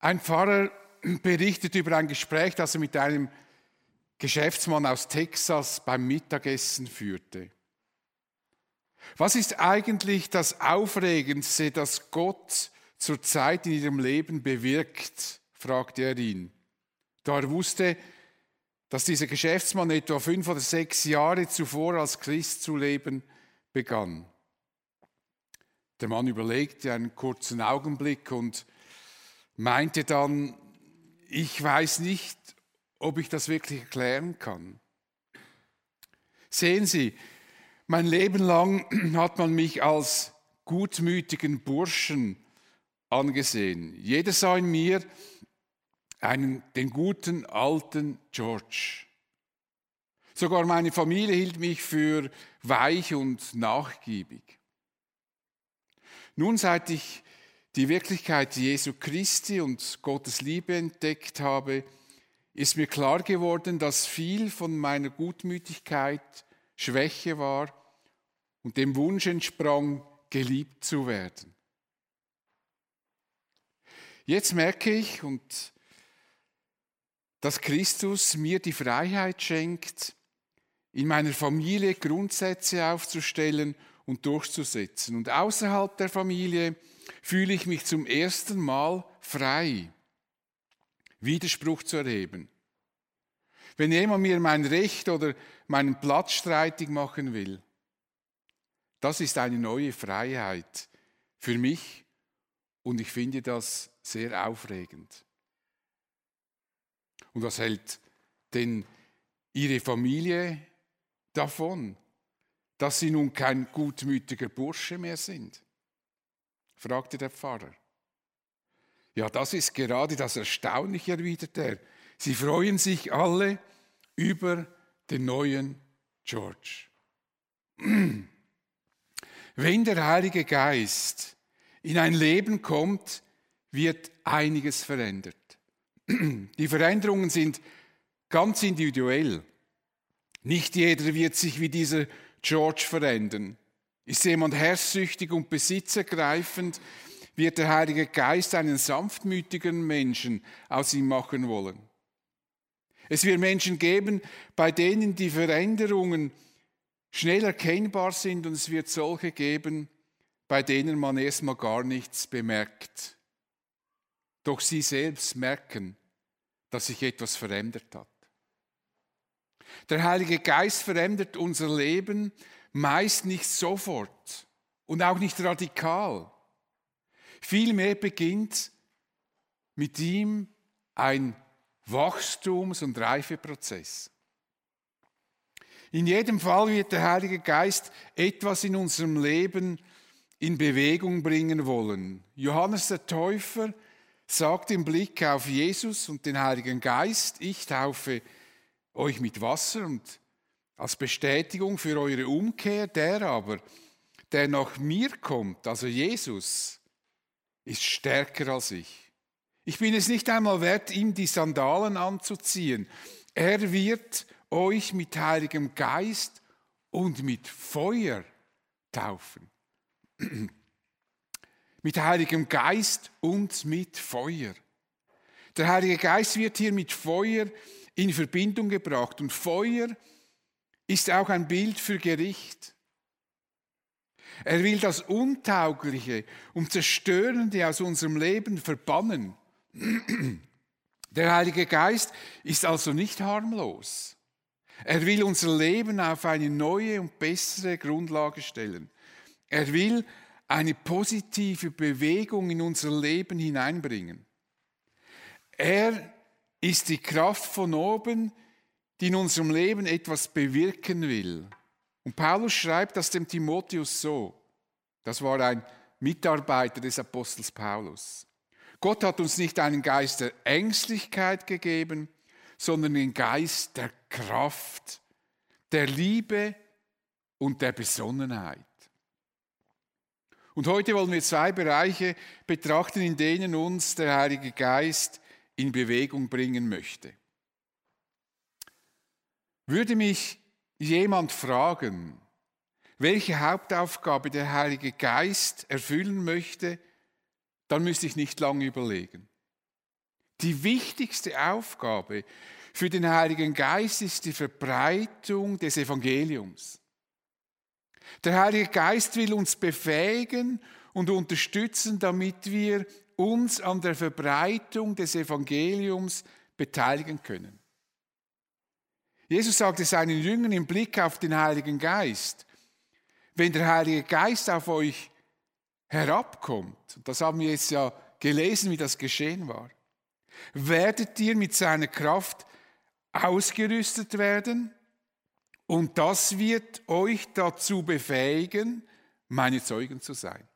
Ein Pfarrer berichtet über ein Gespräch, das er mit einem Geschäftsmann aus Texas beim Mittagessen führte. Was ist eigentlich das Aufregendste, das Gott zurzeit in ihrem Leben bewirkt? fragte er ihn. Da er wusste, dass dieser Geschäftsmann etwa fünf oder sechs Jahre zuvor als Christ zu leben begann. Der Mann überlegte einen kurzen Augenblick und meinte dann, ich weiß nicht, ob ich das wirklich erklären kann. Sehen Sie, mein Leben lang hat man mich als gutmütigen Burschen angesehen. Jeder sah in mir einen, den guten alten George. Sogar meine Familie hielt mich für weich und nachgiebig. Nun, seit ich die Wirklichkeit Jesu Christi und Gottes Liebe entdeckt habe, ist mir klar geworden, dass viel von meiner Gutmütigkeit Schwäche war und dem Wunsch entsprang, geliebt zu werden. Jetzt merke ich, und dass Christus mir die Freiheit schenkt, in meiner Familie Grundsätze aufzustellen und durchzusetzen. Und außerhalb der Familie fühle ich mich zum ersten Mal frei, Widerspruch zu erheben. Wenn jemand mir mein Recht oder meinen Platz streitig machen will, das ist eine neue Freiheit für mich und ich finde das sehr aufregend. Und was hält denn ihre Familie davon, dass sie nun kein gutmütiger Bursche mehr sind? Fragte der Pfarrer. Ja, das ist gerade das Erstaunliche, erwiderte er. Sie freuen sich alle über den neuen George. Wenn der Heilige Geist in ein Leben kommt, wird einiges verändert. Die Veränderungen sind ganz individuell. Nicht jeder wird sich wie dieser George verändern. Ist jemand herrschsüchtig und besitzergreifend, wird der Heilige Geist einen sanftmütigen Menschen aus ihm machen wollen. Es wird Menschen geben, bei denen die Veränderungen schnell erkennbar sind und es wird solche geben, bei denen man erstmal gar nichts bemerkt. Doch sie selbst merken, dass sich etwas verändert hat. Der Heilige Geist verändert unser Leben meist nicht sofort und auch nicht radikal. Vielmehr beginnt mit ihm ein Wachstums- und Reifeprozess. In jedem Fall wird der Heilige Geist etwas in unserem Leben in Bewegung bringen wollen. Johannes der Täufer sagt im Blick auf Jesus und den Heiligen Geist, ich taufe euch mit Wasser und als Bestätigung für eure Umkehr, der aber, der nach mir kommt, also Jesus, ist stärker als ich. Ich bin es nicht einmal wert, ihm die Sandalen anzuziehen. Er wird euch mit Heiligem Geist und mit Feuer taufen. mit Heiligem Geist und mit Feuer. Der Heilige Geist wird hier mit Feuer in Verbindung gebracht. Und Feuer ist auch ein Bild für Gericht. Er will das Untaugliche und Zerstörende aus unserem Leben verbannen. Der Heilige Geist ist also nicht harmlos. Er will unser Leben auf eine neue und bessere Grundlage stellen. Er will eine positive Bewegung in unser Leben hineinbringen. Er ist die Kraft von oben, die in unserem Leben etwas bewirken will. Und Paulus schreibt das dem Timotheus so. Das war ein Mitarbeiter des Apostels Paulus. Gott hat uns nicht einen Geist der Ängstlichkeit gegeben, sondern den Geist der Kraft, der Liebe und der Besonnenheit. Und heute wollen wir zwei Bereiche betrachten, in denen uns der Heilige Geist in Bewegung bringen möchte. Würde mich jemand fragen, welche Hauptaufgabe der Heilige Geist erfüllen möchte, dann müsste ich nicht lange überlegen. Die wichtigste Aufgabe für den Heiligen Geist ist die Verbreitung des Evangeliums. Der Heilige Geist will uns befähigen und unterstützen, damit wir uns an der Verbreitung des Evangeliums beteiligen können. Jesus sagte seinen Jüngern im Blick auf den Heiligen Geist, wenn der Heilige Geist auf euch herabkommt, das haben wir jetzt ja gelesen, wie das geschehen war, werdet ihr mit seiner Kraft ausgerüstet werden und das wird euch dazu befähigen, meine Zeugen zu sein.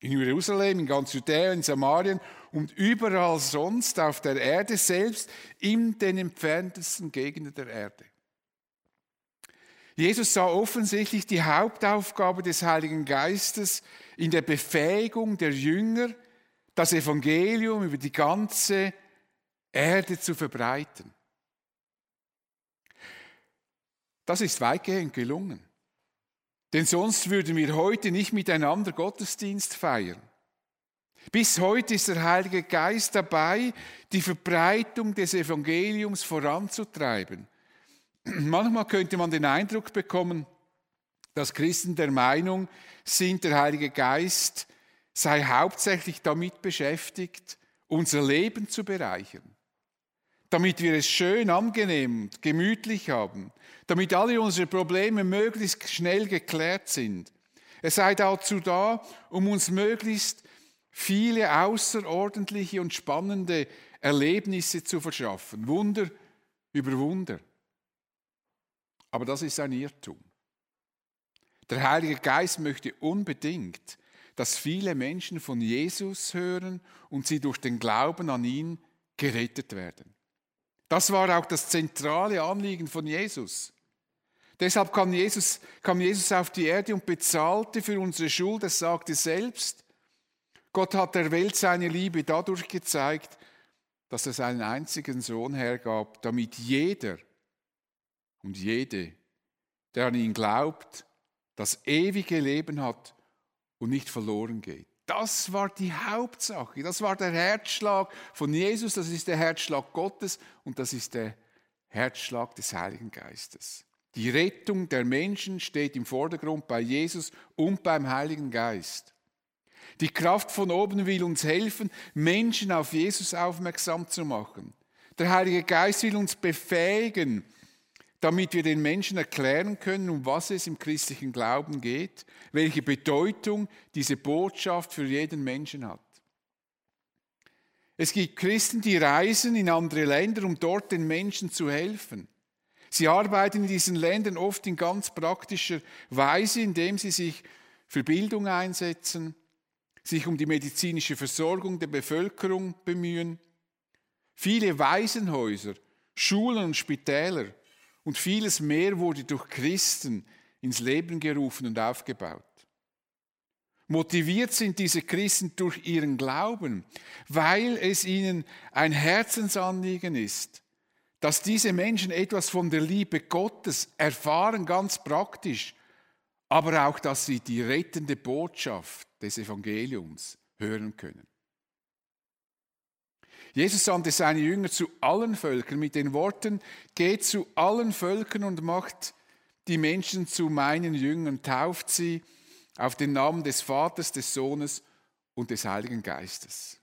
In Jerusalem, in ganz Judäa, in Samarien und überall sonst auf der Erde, selbst in den entferntesten Gegenden der Erde. Jesus sah offensichtlich die Hauptaufgabe des Heiligen Geistes in der Befähigung der Jünger, das Evangelium über die ganze Erde zu verbreiten. Das ist weitgehend gelungen. Denn sonst würden wir heute nicht miteinander Gottesdienst feiern. Bis heute ist der Heilige Geist dabei, die Verbreitung des Evangeliums voranzutreiben. Manchmal könnte man den Eindruck bekommen, dass Christen der Meinung sind, der Heilige Geist sei hauptsächlich damit beschäftigt, unser Leben zu bereichern damit wir es schön, angenehm und gemütlich haben, damit alle unsere Probleme möglichst schnell geklärt sind. Er sei dazu da, um uns möglichst viele außerordentliche und spannende Erlebnisse zu verschaffen. Wunder über Wunder. Aber das ist ein Irrtum. Der Heilige Geist möchte unbedingt, dass viele Menschen von Jesus hören und sie durch den Glauben an ihn gerettet werden. Das war auch das zentrale Anliegen von Jesus. Deshalb kam Jesus, kam Jesus auf die Erde und bezahlte für unsere Schuld. Er sagte selbst, Gott hat der Welt seine Liebe dadurch gezeigt, dass er seinen einzigen Sohn hergab, damit jeder und jede, der an ihn glaubt, das ewige Leben hat und nicht verloren geht. Das war die Hauptsache. Das war der Herzschlag von Jesus, das ist der Herzschlag Gottes und das ist der Herzschlag des Heiligen Geistes. Die Rettung der Menschen steht im Vordergrund bei Jesus und beim Heiligen Geist. Die Kraft von oben will uns helfen, Menschen auf Jesus aufmerksam zu machen. Der Heilige Geist will uns befähigen, damit wir den Menschen erklären können, um was es im christlichen Glauben geht, welche Bedeutung diese Botschaft für jeden Menschen hat. Es gibt Christen, die reisen in andere Länder, um dort den Menschen zu helfen. Sie arbeiten in diesen Ländern oft in ganz praktischer Weise, indem sie sich für Bildung einsetzen, sich um die medizinische Versorgung der Bevölkerung bemühen. Viele Waisenhäuser, Schulen und Spitäler und vieles mehr wurde durch Christen ins Leben gerufen und aufgebaut. Motiviert sind diese Christen durch ihren Glauben, weil es ihnen ein Herzensanliegen ist, dass diese Menschen etwas von der Liebe Gottes erfahren, ganz praktisch, aber auch, dass sie die rettende Botschaft des Evangeliums hören können. Jesus sandte seine Jünger zu allen Völkern mit den Worten, geht zu allen Völkern und macht die Menschen zu meinen Jüngern, tauft sie auf den Namen des Vaters, des Sohnes und des Heiligen Geistes.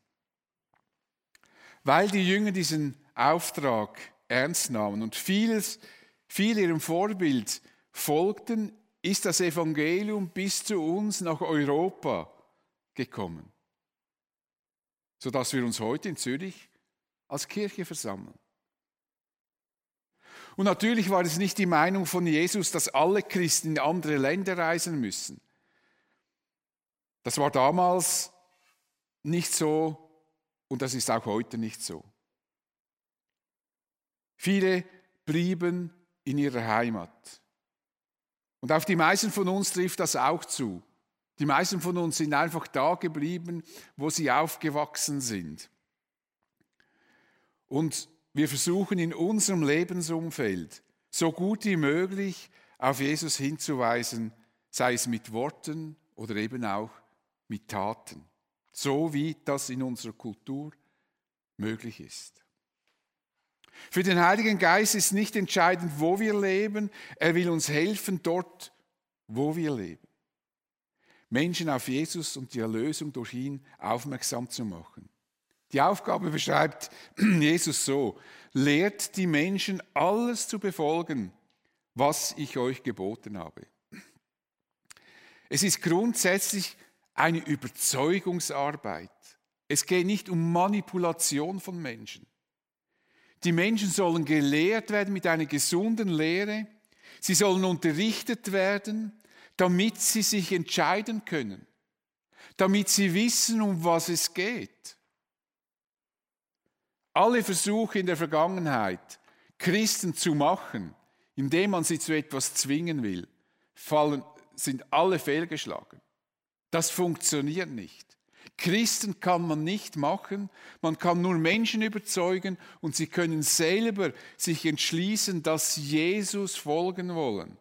Weil die Jünger diesen Auftrag ernst nahmen und vieles, viel ihrem Vorbild folgten, ist das Evangelium bis zu uns nach Europa gekommen sodass wir uns heute in Zürich als Kirche versammeln. Und natürlich war es nicht die Meinung von Jesus, dass alle Christen in andere Länder reisen müssen. Das war damals nicht so und das ist auch heute nicht so. Viele blieben in ihrer Heimat. Und auf die meisten von uns trifft das auch zu. Die meisten von uns sind einfach da geblieben, wo sie aufgewachsen sind. Und wir versuchen in unserem Lebensumfeld so gut wie möglich auf Jesus hinzuweisen, sei es mit Worten oder eben auch mit Taten. so wie das in unserer Kultur möglich ist. Für den Heiligen Geist ist nicht entscheidend, wo wir leben, er will uns helfen dort, wo wir leben. Menschen auf Jesus und die Erlösung durch ihn aufmerksam zu machen. Die Aufgabe beschreibt Jesus so, lehrt die Menschen alles zu befolgen, was ich euch geboten habe. Es ist grundsätzlich eine Überzeugungsarbeit. Es geht nicht um Manipulation von Menschen. Die Menschen sollen gelehrt werden mit einer gesunden Lehre. Sie sollen unterrichtet werden, damit sie sich entscheiden können, damit sie wissen, um was es geht. Alle Versuche in der Vergangenheit, Christen zu machen, indem man sie zu etwas zwingen will, fallen, sind alle fehlgeschlagen. Das funktioniert nicht. Christen kann man nicht machen, man kann nur Menschen überzeugen und sie können selber sich entschließen, dass Jesus folgen wollen.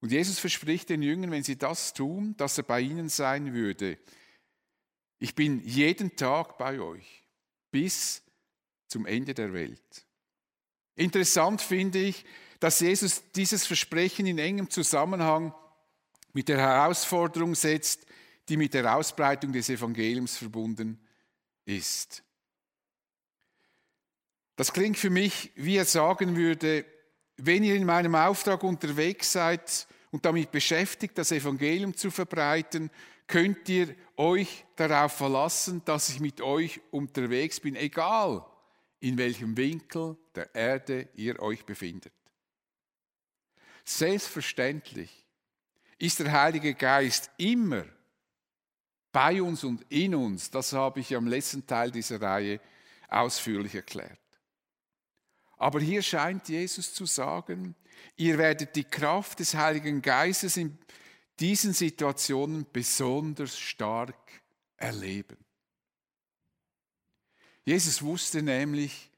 Und Jesus verspricht den Jüngern, wenn sie das tun, dass er bei ihnen sein würde. Ich bin jeden Tag bei euch bis zum Ende der Welt. Interessant finde ich, dass Jesus dieses Versprechen in engem Zusammenhang mit der Herausforderung setzt, die mit der Ausbreitung des Evangeliums verbunden ist. Das klingt für mich, wie er sagen würde, wenn ihr in meinem Auftrag unterwegs seid und damit beschäftigt, das Evangelium zu verbreiten, könnt ihr euch darauf verlassen, dass ich mit euch unterwegs bin, egal in welchem Winkel der Erde ihr euch befindet. Selbstverständlich ist der Heilige Geist immer bei uns und in uns. Das habe ich am letzten Teil dieser Reihe ausführlich erklärt. Aber hier scheint Jesus zu sagen, ihr werdet die Kraft des Heiligen Geistes in diesen Situationen besonders stark erleben. Jesus wusste nämlich,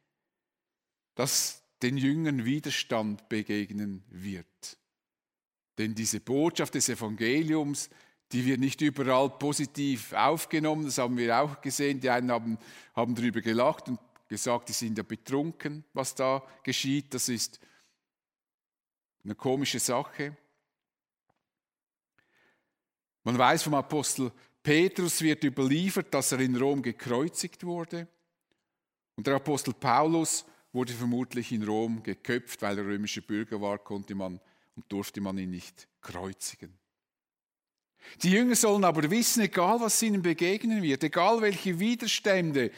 dass den Jüngern Widerstand begegnen wird. Denn diese Botschaft des Evangeliums, die wird nicht überall positiv aufgenommen, das haben wir auch gesehen. Die einen haben, haben darüber gelacht und gesagt, die sind ja betrunken, was da geschieht. Das ist eine komische Sache. Man weiß vom Apostel Petrus wird überliefert, dass er in Rom gekreuzigt wurde. Und der Apostel Paulus wurde vermutlich in Rom geköpft, weil er römischer Bürger war, konnte man und durfte man ihn nicht kreuzigen. Die Jünger sollen aber wissen, egal was ihnen begegnen wird, egal welche Widerstände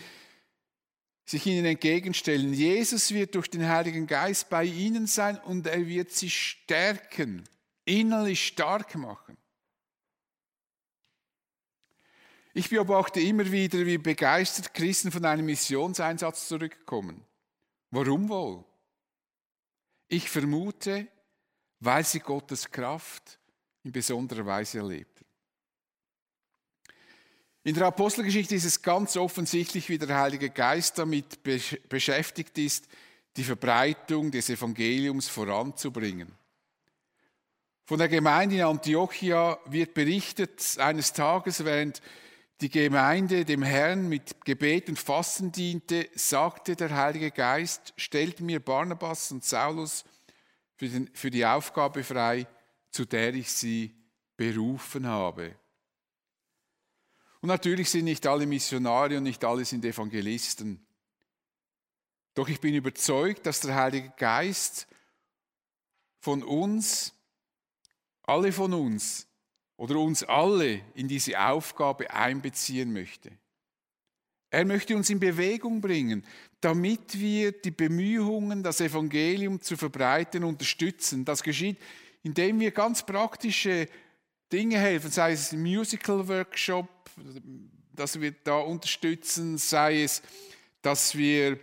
sich ihnen entgegenstellen, Jesus wird durch den Heiligen Geist bei ihnen sein und er wird sie stärken, innerlich stark machen. Ich beobachte immer wieder, wie begeistert Christen von einem Missionseinsatz zurückkommen. Warum wohl? Ich vermute, weil sie Gottes Kraft in besonderer Weise erlebten. In der Apostelgeschichte ist es ganz offensichtlich, wie der Heilige Geist damit beschäftigt ist, die Verbreitung des Evangeliums voranzubringen. Von der Gemeinde in Antiochia wird berichtet, eines Tages, während die Gemeinde dem Herrn mit Gebet und Fasten diente, sagte der Heilige Geist, stellt mir Barnabas und Saulus für, für die Aufgabe frei, zu der ich sie berufen habe. Und natürlich sind nicht alle Missionare und nicht alle sind Evangelisten. Doch ich bin überzeugt, dass der Heilige Geist von uns, alle von uns oder uns alle in diese Aufgabe einbeziehen möchte. Er möchte uns in Bewegung bringen, damit wir die Bemühungen, das Evangelium zu verbreiten, unterstützen. Das geschieht, indem wir ganz praktische Dinge helfen, sei es ein Musical-Workshop, dass wir da unterstützen, sei es, dass wir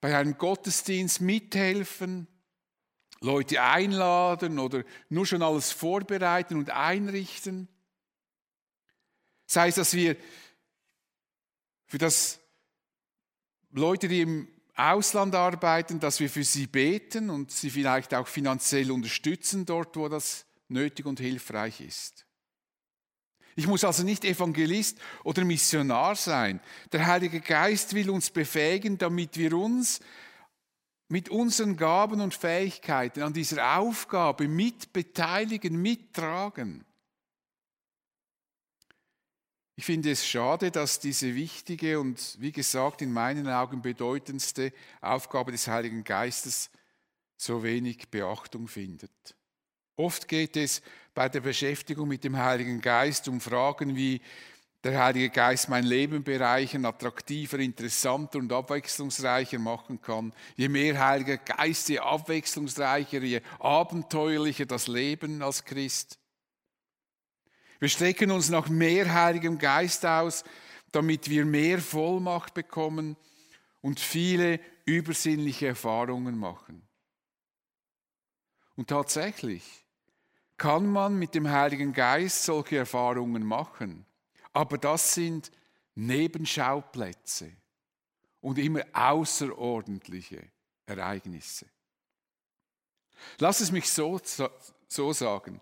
bei einem Gottesdienst mithelfen, Leute einladen oder nur schon alles vorbereiten und einrichten. Sei es, dass wir für das Leute, die im Ausland arbeiten, dass wir für sie beten und sie vielleicht auch finanziell unterstützen dort, wo das nötig und hilfreich ist. Ich muss also nicht Evangelist oder Missionar sein. Der Heilige Geist will uns befähigen, damit wir uns mit unseren Gaben und Fähigkeiten an dieser Aufgabe mitbeteiligen, mittragen. Ich finde es schade, dass diese wichtige und, wie gesagt, in meinen Augen bedeutendste Aufgabe des Heiligen Geistes so wenig Beachtung findet. Oft geht es bei der Beschäftigung mit dem Heiligen Geist um Fragen wie der Heilige Geist mein Leben bereichern, attraktiver, interessanter und abwechslungsreicher machen kann. Je mehr Heiliger Geist, je abwechslungsreicher, je abenteuerlicher das Leben als Christ. Wir strecken uns nach mehr Heiligem Geist aus, damit wir mehr Vollmacht bekommen und viele übersinnliche Erfahrungen machen. Und tatsächlich kann man mit dem Heiligen Geist solche Erfahrungen machen, aber das sind Nebenschauplätze und immer außerordentliche Ereignisse. Lass es mich so, so sagen.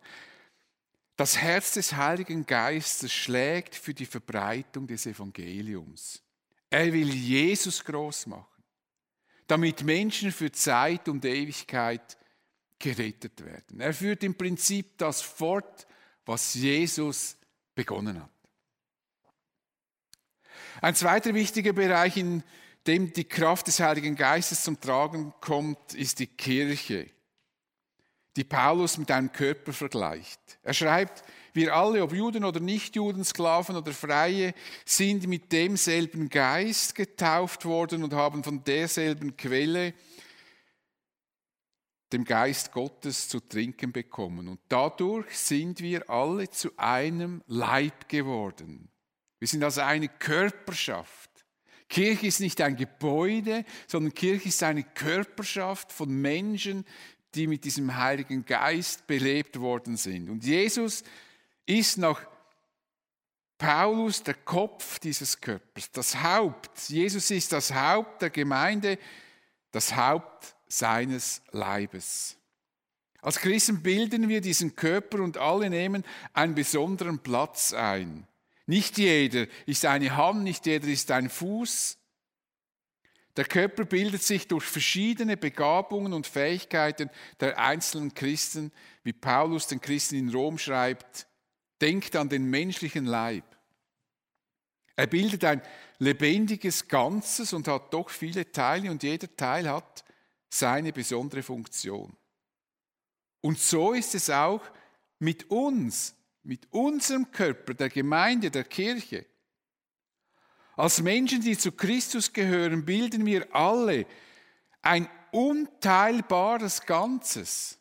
Das Herz des Heiligen Geistes schlägt für die Verbreitung des Evangeliums. Er will Jesus groß machen, damit Menschen für Zeit und Ewigkeit gerettet werden. Er führt im Prinzip das fort, was Jesus begonnen hat. Ein zweiter wichtiger Bereich, in dem die Kraft des Heiligen Geistes zum Tragen kommt, ist die Kirche, die Paulus mit einem Körper vergleicht. Er schreibt, wir alle, ob Juden oder Nichtjuden, Sklaven oder Freie, sind mit demselben Geist getauft worden und haben von derselben Quelle dem Geist Gottes zu trinken bekommen. Und dadurch sind wir alle zu einem Leib geworden. Wir sind also eine Körperschaft. Kirche ist nicht ein Gebäude, sondern Kirche ist eine Körperschaft von Menschen, die mit diesem Heiligen Geist belebt worden sind. Und Jesus ist nach Paulus der Kopf dieses Körpers, das Haupt. Jesus ist das Haupt der Gemeinde, das Haupt seines Leibes. Als Christen bilden wir diesen Körper und alle nehmen einen besonderen Platz ein. Nicht jeder ist eine Hand, nicht jeder ist ein Fuß. Der Körper bildet sich durch verschiedene Begabungen und Fähigkeiten der einzelnen Christen, wie Paulus den Christen in Rom schreibt, denkt an den menschlichen Leib. Er bildet ein lebendiges Ganzes und hat doch viele Teile und jeder Teil hat seine besondere Funktion. Und so ist es auch mit uns, mit unserem Körper, der Gemeinde, der Kirche. Als Menschen, die zu Christus gehören, bilden wir alle ein unteilbares Ganzes.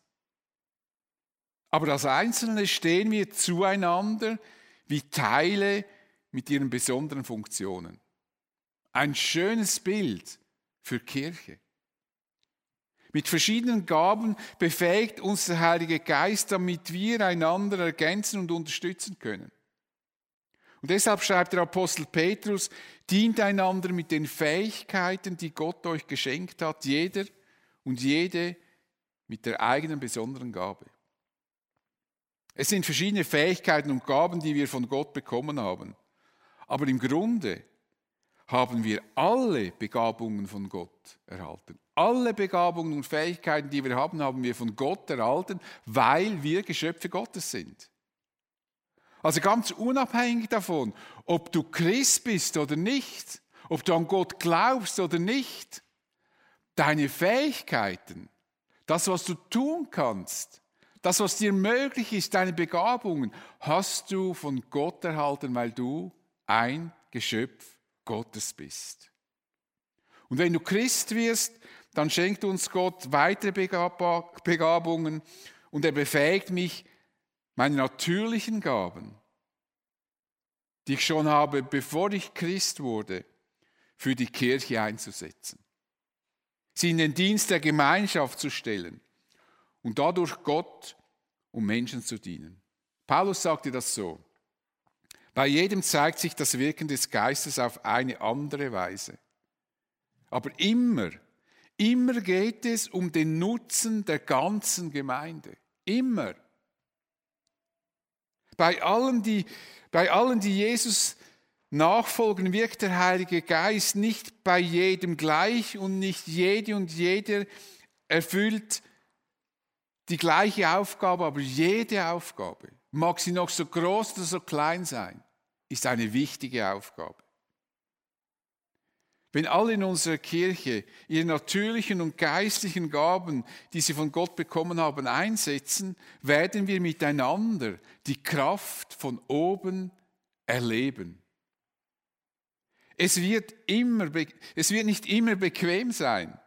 Aber als Einzelne stehen wir zueinander wie Teile mit ihren besonderen Funktionen. Ein schönes Bild für Kirche. Mit verschiedenen Gaben befähigt uns der Heilige Geist, damit wir einander ergänzen und unterstützen können. Und deshalb schreibt der Apostel Petrus, dient einander mit den Fähigkeiten, die Gott euch geschenkt hat, jeder und jede mit der eigenen besonderen Gabe. Es sind verschiedene Fähigkeiten und Gaben, die wir von Gott bekommen haben. Aber im Grunde haben wir alle Begabungen von Gott erhalten. Alle Begabungen und Fähigkeiten, die wir haben, haben wir von Gott erhalten, weil wir Geschöpfe Gottes sind. Also ganz unabhängig davon, ob du Christ bist oder nicht, ob du an Gott glaubst oder nicht, deine Fähigkeiten, das, was du tun kannst, das, was dir möglich ist, deine Begabungen, hast du von Gott erhalten, weil du ein Geschöpf Gottes bist. Und wenn du Christ wirst, dann schenkt uns Gott weitere Begabungen und er befähigt mich, meine natürlichen Gaben, die ich schon habe, bevor ich Christ wurde, für die Kirche einzusetzen. Sie in den Dienst der Gemeinschaft zu stellen und dadurch Gott und Menschen zu dienen. Paulus sagte das so. Bei jedem zeigt sich das Wirken des Geistes auf eine andere Weise. Aber immer, immer geht es um den Nutzen der ganzen Gemeinde. Immer. Bei allen, die Bei allen, die Jesus nachfolgen, wirkt der Heilige Geist nicht bei jedem gleich und nicht jede und jeder erfüllt die gleiche Aufgabe, aber jede Aufgabe, mag sie noch so groß oder so klein sein, ist eine wichtige Aufgabe. Wenn alle in unserer Kirche ihre natürlichen und geistlichen Gaben, die sie von Gott bekommen haben, einsetzen, werden wir miteinander die Kraft von oben erleben. Es wird, immer, es wird nicht immer bequem sein,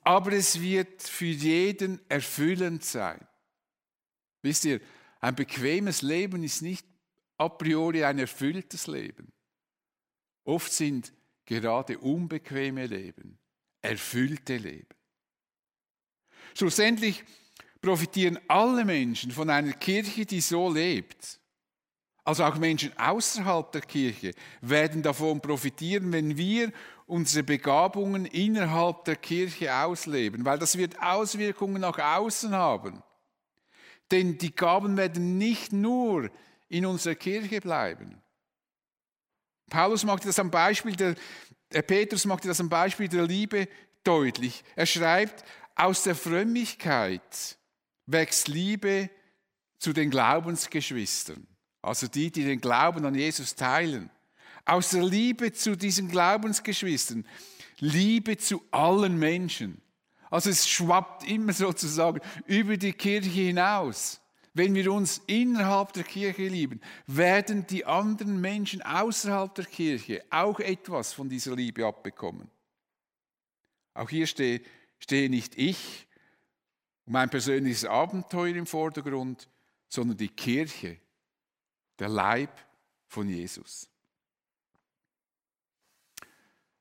aber es wird für jeden erfüllend sein. Wisst ihr, ein bequemes Leben ist nicht a priori ein erfülltes Leben. Oft sind gerade unbequeme Leben, erfüllte Leben. Schlussendlich profitieren alle Menschen von einer Kirche, die so lebt. Also auch Menschen außerhalb der Kirche werden davon profitieren, wenn wir unsere Begabungen innerhalb der Kirche ausleben, weil das wird Auswirkungen nach außen haben. Denn die Gaben werden nicht nur in unserer Kirche bleiben. Paulus machte das am Beispiel der, der Petrus machte das am Beispiel der Liebe deutlich. Er schreibt, aus der Frömmigkeit wächst Liebe zu den Glaubensgeschwistern, also die, die den Glauben an Jesus teilen. Aus der Liebe zu diesen Glaubensgeschwistern, Liebe zu allen Menschen. Also es schwappt immer sozusagen über die Kirche hinaus. Wenn wir uns innerhalb der Kirche lieben, werden die anderen Menschen außerhalb der Kirche auch etwas von dieser Liebe abbekommen. Auch hier stehe, stehe nicht ich und mein persönliches Abenteuer im Vordergrund, sondern die Kirche, der Leib von Jesus.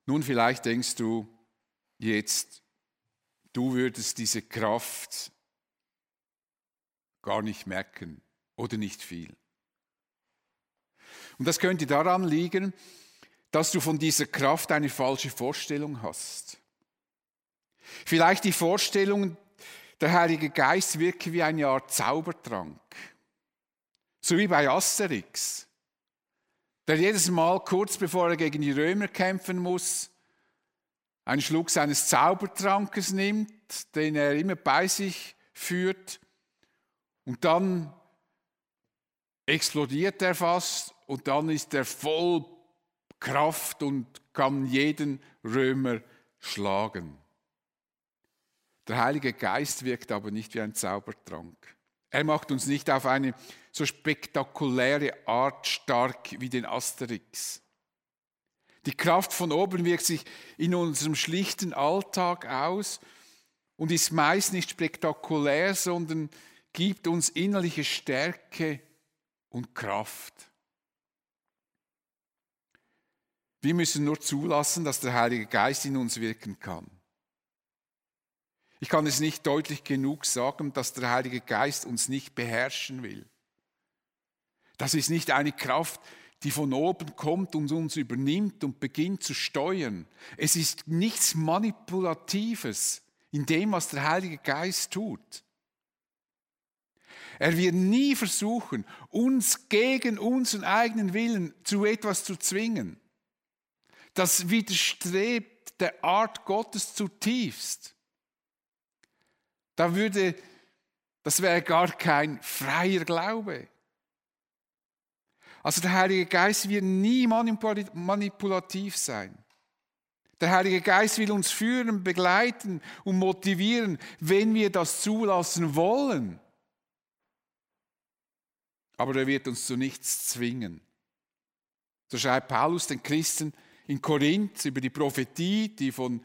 Nun, vielleicht denkst du jetzt, du würdest diese Kraft gar nicht merken oder nicht viel. Und das könnte daran liegen, dass du von dieser Kraft eine falsche Vorstellung hast. Vielleicht die Vorstellung, der Heilige Geist wirke wie eine Art Zaubertrank. So wie bei Asterix, der jedes Mal kurz bevor er gegen die Römer kämpfen muss, einen Schluck seines Zaubertrankes nimmt, den er immer bei sich führt und dann explodiert er fast und dann ist er voll Kraft und kann jeden Römer schlagen. Der Heilige Geist wirkt aber nicht wie ein Zaubertrank. Er macht uns nicht auf eine so spektakuläre Art stark wie den Asterix. Die Kraft von oben wirkt sich in unserem schlichten Alltag aus und ist meist nicht spektakulär, sondern gibt uns innerliche Stärke und Kraft. Wir müssen nur zulassen, dass der Heilige Geist in uns wirken kann. Ich kann es nicht deutlich genug sagen, dass der Heilige Geist uns nicht beherrschen will. Das ist nicht eine Kraft, die von oben kommt und uns übernimmt und beginnt zu steuern. Es ist nichts Manipulatives in dem, was der Heilige Geist tut. Er wird nie versuchen, uns gegen unseren eigenen Willen zu etwas zu zwingen. Das widerstrebt der Art Gottes zutiefst. Da würde, das wäre gar kein freier Glaube. Also der Heilige Geist wird nie manipulativ sein. Der Heilige Geist will uns führen, begleiten und motivieren, wenn wir das zulassen wollen aber er wird uns zu nichts zwingen. So schreibt Paulus den Christen in Korinth über die Prophetie, die von,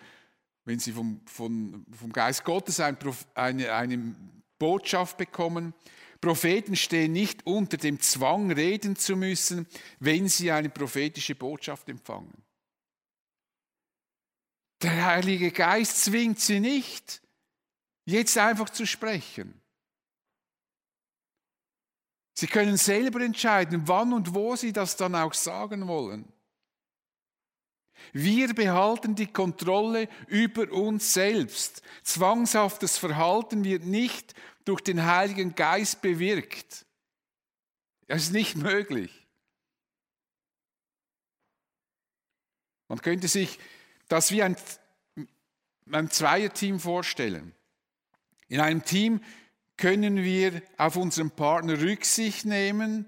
wenn sie vom, von, vom Geist Gottes ein, eine, eine Botschaft bekommen, Propheten stehen nicht unter dem Zwang, reden zu müssen, wenn sie eine prophetische Botschaft empfangen. Der Heilige Geist zwingt sie nicht, jetzt einfach zu sprechen. Sie können selber entscheiden, wann und wo sie das dann auch sagen wollen. Wir behalten die Kontrolle über uns selbst. Zwangshaftes Verhalten wird nicht durch den Heiligen Geist bewirkt. Das ist nicht möglich. Man könnte sich das wie ein, ein Zweierteam vorstellen. In einem Team können wir auf unseren Partner Rücksicht nehmen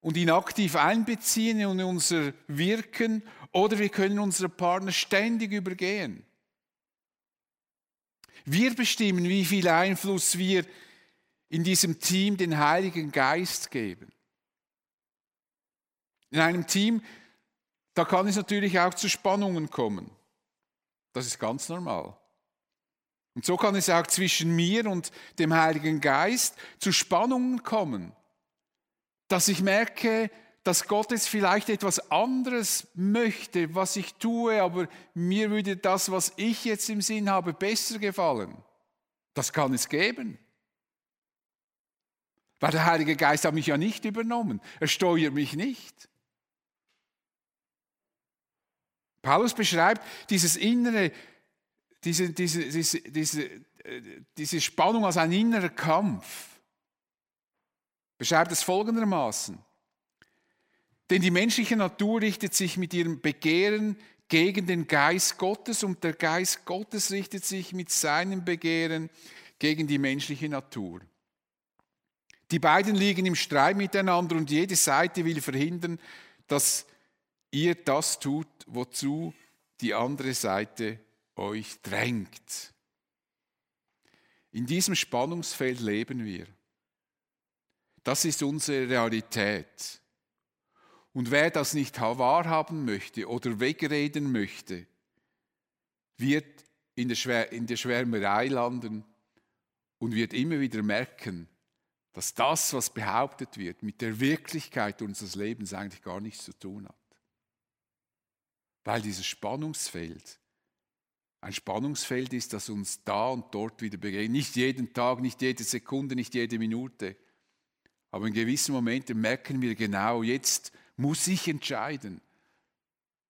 und ihn aktiv einbeziehen in unser Wirken oder wir können unseren Partner ständig übergehen. Wir bestimmen, wie viel Einfluss wir in diesem Team den Heiligen Geist geben. In einem Team, da kann es natürlich auch zu Spannungen kommen. Das ist ganz normal. Und so kann es auch zwischen mir und dem Heiligen Geist zu Spannungen kommen, dass ich merke, dass Gott jetzt vielleicht etwas anderes möchte, was ich tue, aber mir würde das, was ich jetzt im Sinn habe, besser gefallen. Das kann es geben. Weil der Heilige Geist hat mich ja nicht übernommen. Er steuert mich nicht. Paulus beschreibt dieses innere, diese, diese, diese, diese, äh, diese Spannung als ein innerer Kampf. Beschreibt es folgendermaßen. Denn die menschliche Natur richtet sich mit ihrem Begehren gegen den Geist Gottes und der Geist Gottes richtet sich mit seinem Begehren gegen die menschliche Natur. Die beiden liegen im Streit miteinander und jede Seite will verhindern, dass ihr das tut, wozu die andere Seite euch drängt. In diesem Spannungsfeld leben wir. Das ist unsere Realität. Und wer das nicht wahrhaben möchte oder wegreden möchte, wird in der, Schwär in der Schwärmerei landen und wird immer wieder merken, dass das, was behauptet wird, mit der Wirklichkeit unseres Lebens eigentlich gar nichts zu tun hat. Weil dieses Spannungsfeld ein Spannungsfeld ist, das uns da und dort wieder begegnet. Nicht jeden Tag, nicht jede Sekunde, nicht jede Minute. Aber in gewissen Momenten merken wir genau, jetzt muss ich entscheiden,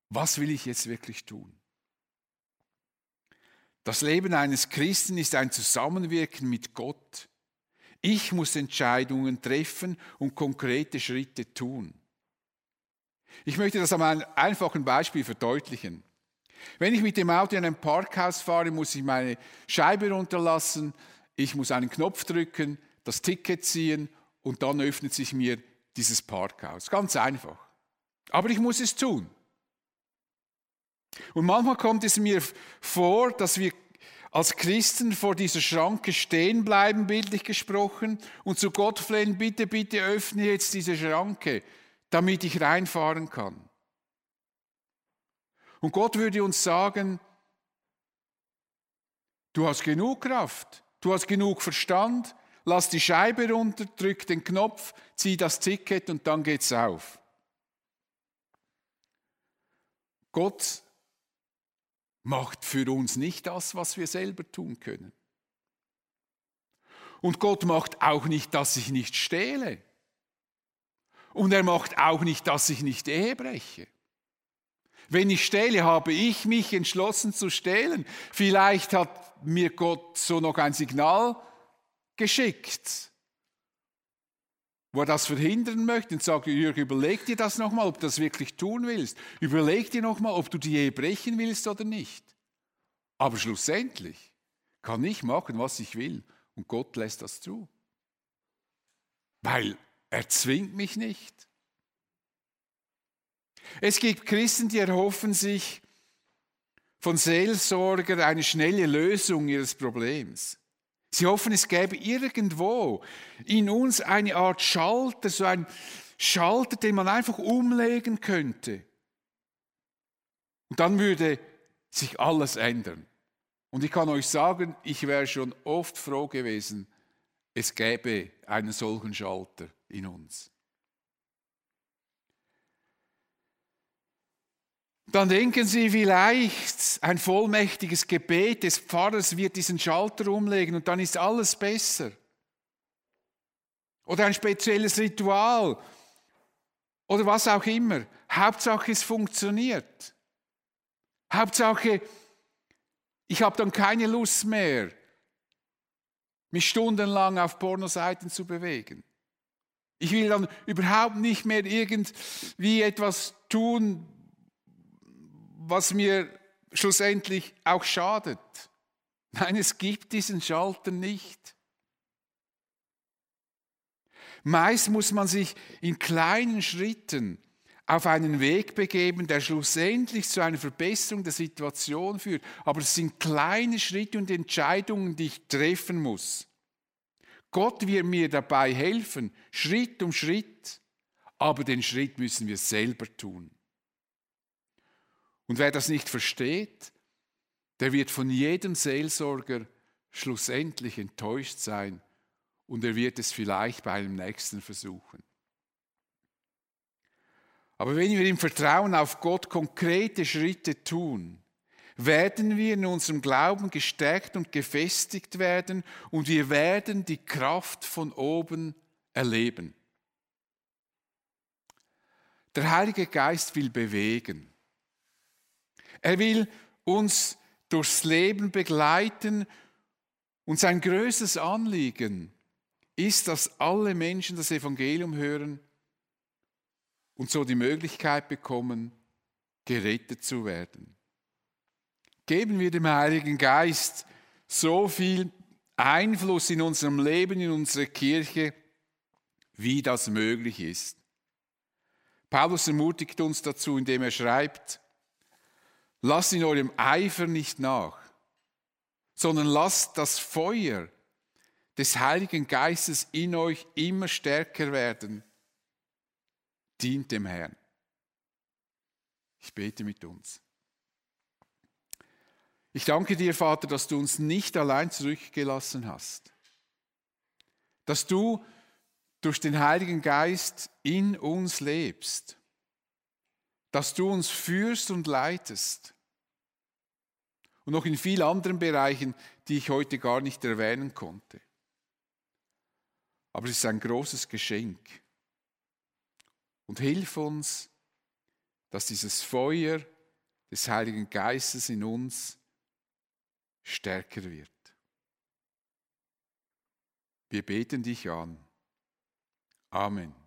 was will ich jetzt wirklich tun. Das Leben eines Christen ist ein Zusammenwirken mit Gott. Ich muss Entscheidungen treffen und konkrete Schritte tun. Ich möchte das an einem einfachen Beispiel verdeutlichen. Wenn ich mit dem Auto in ein Parkhaus fahre, muss ich meine Scheibe runterlassen, ich muss einen Knopf drücken, das Ticket ziehen und dann öffnet sich mir dieses Parkhaus. Ganz einfach. Aber ich muss es tun. Und manchmal kommt es mir vor, dass wir als Christen vor dieser Schranke stehen bleiben, bildlich gesprochen, und zu Gott flehen, bitte, bitte öffne jetzt diese Schranke, damit ich reinfahren kann. Und Gott würde uns sagen, du hast genug Kraft, du hast genug Verstand, lass die Scheibe runter, drück den Knopf, zieh das Ticket und dann geht's auf. Gott macht für uns nicht das, was wir selber tun können. Und Gott macht auch nicht, dass ich nicht stehle. Und er macht auch nicht, dass ich nicht Ehe breche. Wenn ich stehle, habe ich mich entschlossen zu stehlen. Vielleicht hat mir Gott so noch ein Signal geschickt, wo er das verhindern möchte und sagt, Jürg, überleg dir das nochmal, ob du das wirklich tun willst. Überleg dir nochmal, ob du die Ehe brechen willst oder nicht. Aber schlussendlich kann ich machen, was ich will und Gott lässt das zu. Weil er zwingt mich nicht. Es gibt Christen, die erhoffen sich von Seelsorger eine schnelle Lösung ihres Problems. Sie hoffen, es gäbe irgendwo in uns eine Art Schalter, so ein Schalter, den man einfach umlegen könnte. Und dann würde sich alles ändern. Und ich kann euch sagen, ich wäre schon oft froh gewesen, es gäbe einen solchen Schalter in uns. Dann denken Sie vielleicht, ein vollmächtiges Gebet des Pfarrers wird diesen Schalter umlegen und dann ist alles besser. Oder ein spezielles Ritual oder was auch immer. Hauptsache es funktioniert. Hauptsache, ich habe dann keine Lust mehr, mich stundenlang auf Pornoseiten zu bewegen. Ich will dann überhaupt nicht mehr irgendwie etwas tun, was mir schlussendlich auch schadet. Nein, es gibt diesen Schalter nicht. Meist muss man sich in kleinen Schritten auf einen Weg begeben, der schlussendlich zu einer Verbesserung der Situation führt. Aber es sind kleine Schritte und Entscheidungen, die ich treffen muss. Gott wird mir dabei helfen, Schritt um Schritt, aber den Schritt müssen wir selber tun. Und wer das nicht versteht, der wird von jedem Seelsorger schlussendlich enttäuscht sein und er wird es vielleicht bei einem nächsten versuchen. Aber wenn wir im Vertrauen auf Gott konkrete Schritte tun, werden wir in unserem Glauben gestärkt und gefestigt werden und wir werden die Kraft von oben erleben. Der Heilige Geist will bewegen. Er will uns durchs Leben begleiten und sein größtes Anliegen ist, dass alle Menschen das Evangelium hören und so die Möglichkeit bekommen, gerettet zu werden geben wir dem Heiligen Geist so viel Einfluss in unserem Leben, in unsere Kirche, wie das möglich ist. Paulus ermutigt uns dazu, indem er schreibt, lasst in eurem Eifer nicht nach, sondern lasst das Feuer des Heiligen Geistes in euch immer stärker werden. Dient dem Herrn. Ich bete mit uns. Ich danke dir, Vater, dass du uns nicht allein zurückgelassen hast. Dass du durch den Heiligen Geist in uns lebst. Dass du uns führst und leitest. Und noch in vielen anderen Bereichen, die ich heute gar nicht erwähnen konnte. Aber es ist ein großes Geschenk. Und hilf uns, dass dieses Feuer des Heiligen Geistes in uns stärker wird. Wir beten dich an. Amen.